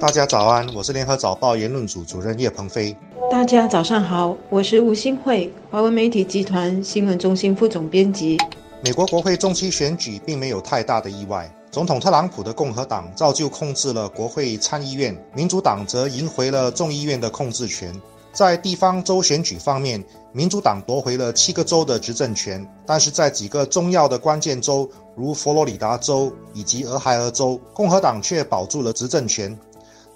大家早安，我是联合早报言论组主任叶鹏飞。大家早上好，我是吴新慧，华文媒体集团新闻中心副总编辑。美国国会中期选举并没有太大的意外，总统特朗普的共和党照旧控制了国会参议院，民主党则赢回了众议院的控制权。在地方州选举方面，民主党夺回了七个州的执政权，但是在几个重要的关键州，如佛罗里达州以及俄亥俄州，共和党却保住了执政权。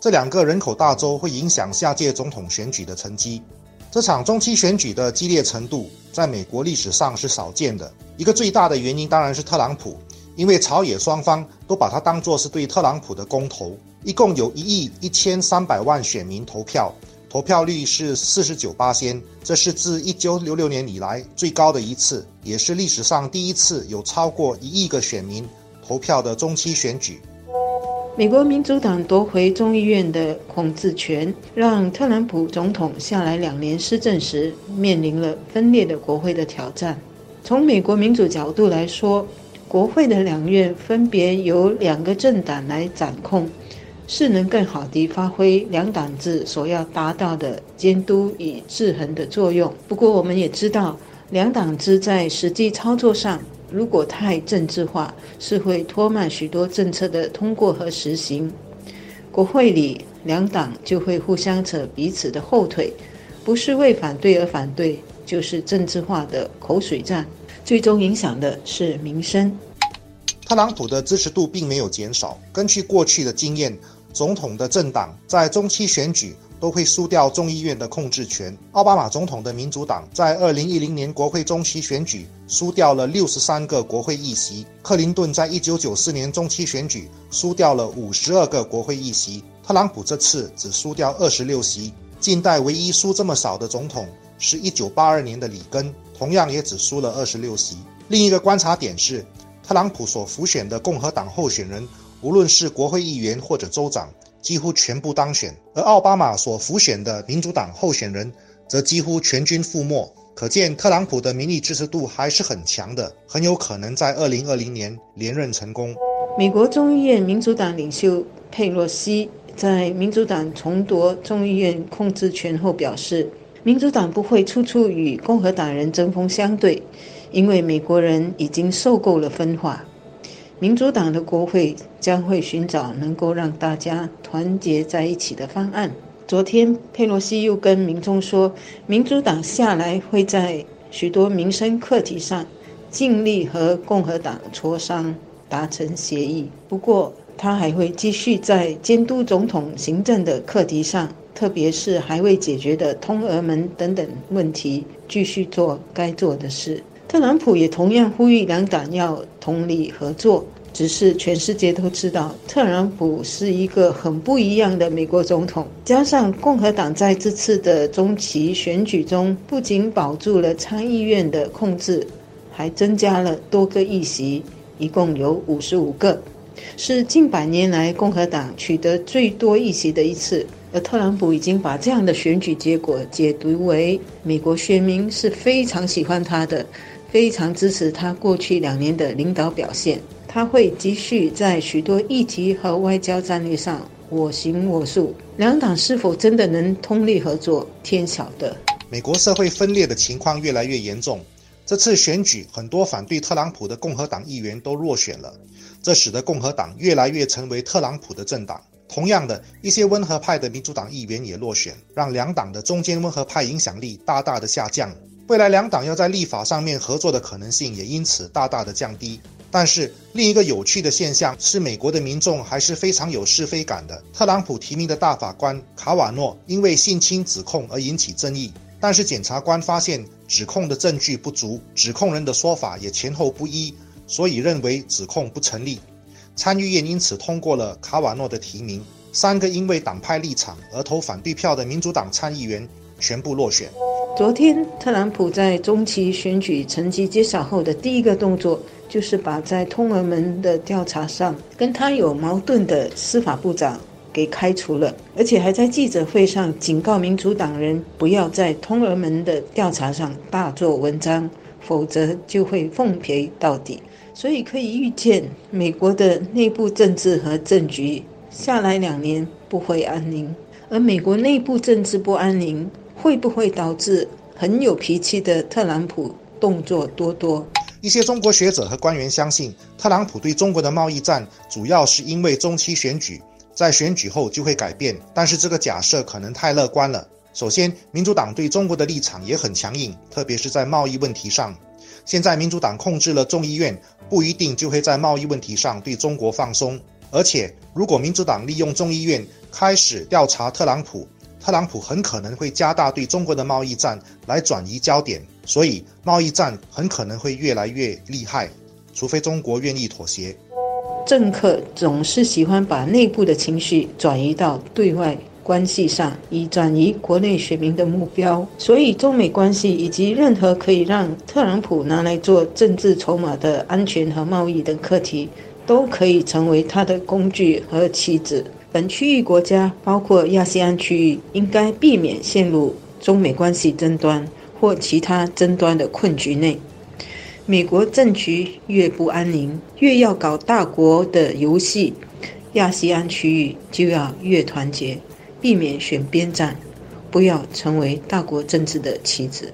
这两个人口大州会影响下届总统选举的成绩。这场中期选举的激烈程度，在美国历史上是少见的。一个最大的原因当然是特朗普，因为朝野双方都把他当作是对特朗普的公投。一共有一亿一千三百万选民投票，投票率是四十九八仙，这是自一九六六年以来最高的一次，也是历史上第一次有超过一亿个选民投票的中期选举。美国民主党夺回众议院的控制权，让特朗普总统下来两年施政时面临了分裂的国会的挑战。从美国民主角度来说，国会的两院分别由两个政党来掌控，是能更好地发挥两党制所要达到的监督与制衡的作用。不过，我们也知道，两党制在实际操作上。如果太政治化，是会拖慢许多政策的通过和实行。国会里两党就会互相扯彼此的后腿，不是为反对而反对，就是政治化的口水战，最终影响的是民生。特朗普的支持度并没有减少。根据过去的经验，总统的政党在中期选举。都会输掉众议院的控制权。奥巴马总统的民主党在二零一零年国会中期选举输掉了六十三个国会议席。克林顿在一九九四年中期选举输掉了五十二个国会议席。特朗普这次只输掉二十六席。近代唯一输这么少的总统是一九八二年的里根，同样也只输了二十六席。另一个观察点是，特朗普所辅选的共和党候选人，无论是国会议员或者州长。几乎全部当选，而奥巴马所辅选的民主党候选人则几乎全军覆没。可见，特朗普的民意支持度还是很强的，很有可能在二零二零年连任成功。美国众议院民主党领袖佩洛西在民主党重夺众议院控制权后表示，民主党不会处处与共和党人针锋相对，因为美国人已经受够了分化。民主党的国会将会寻找能够让大家团结在一起的方案。昨天，佩洛西又跟民众说，民主党下来会在许多民生课题上尽力和共和党磋商，达成协议。不过，他还会继续在监督总统行政的课题上，特别是还未解决的通俄门等等问题，继续做该做的事。特朗普也同样呼吁两党要同理合作，只是全世界都知道，特朗普是一个很不一样的美国总统。加上共和党在这次的中期选举中，不仅保住了参议院的控制，还增加了多个议席，一共有五十五个，是近百年来共和党取得最多议席的一次。而特朗普已经把这样的选举结果解读为美国选民是非常喜欢他的。非常支持他过去两年的领导表现，他会继续在许多议题和外交战略上我行我素。两党是否真的能通力合作，天晓得。美国社会分裂的情况越来越严重，这次选举很多反对特朗普的共和党议员都落选了，这使得共和党越来越成为特朗普的政党。同样的一些温和派的民主党议员也落选，让两党的中间温和派影响力大大的下降。未来两党要在立法上面合作的可能性也因此大大的降低。但是另一个有趣的现象是，美国的民众还是非常有是非感的。特朗普提名的大法官卡瓦诺因为性侵指控而引起争议，但是检察官发现指控的证据不足，指控人的说法也前后不一，所以认为指控不成立。参议院因此通过了卡瓦诺的提名。三个因为党派立场而投反对票的民主党参议员全部落选。昨天，特朗普在中期选举成绩揭晓后的第一个动作，就是把在通俄门的调查上跟他有矛盾的司法部长给开除了，而且还在记者会上警告民主党人不要在通俄门的调查上大做文章，否则就会奉陪到底。所以可以预见，美国的内部政治和政局下来两年不会安宁，而美国内部政治不安宁，会不会导致很有脾气的特朗普动作多多？一些中国学者和官员相信，特朗普对中国的贸易战主要是因为中期选举，在选举后就会改变。但是这个假设可能太乐观了。首先，民主党对中国的立场也很强硬，特别是在贸易问题上。现在民主党控制了众议院，不一定就会在贸易问题上对中国放松。而且，如果民主党利用众议院开始调查特朗普，特朗普很可能会加大对中国的贸易战来转移焦点，所以贸易战很可能会越来越厉害，除非中国愿意妥协。政客总是喜欢把内部的情绪转移到对外。关系上，以转移国内选民的目标，所以中美关系以及任何可以让特朗普拿来做政治筹码的安全和贸易等课题，都可以成为他的工具和棋子。本区域国家，包括亚细安区域，应该避免陷入中美关系争端或其他争端的困局内。美国政局越不安宁，越要搞大国的游戏，亚细安区域就要越团结。避免选边站，不要成为大国政治的棋子。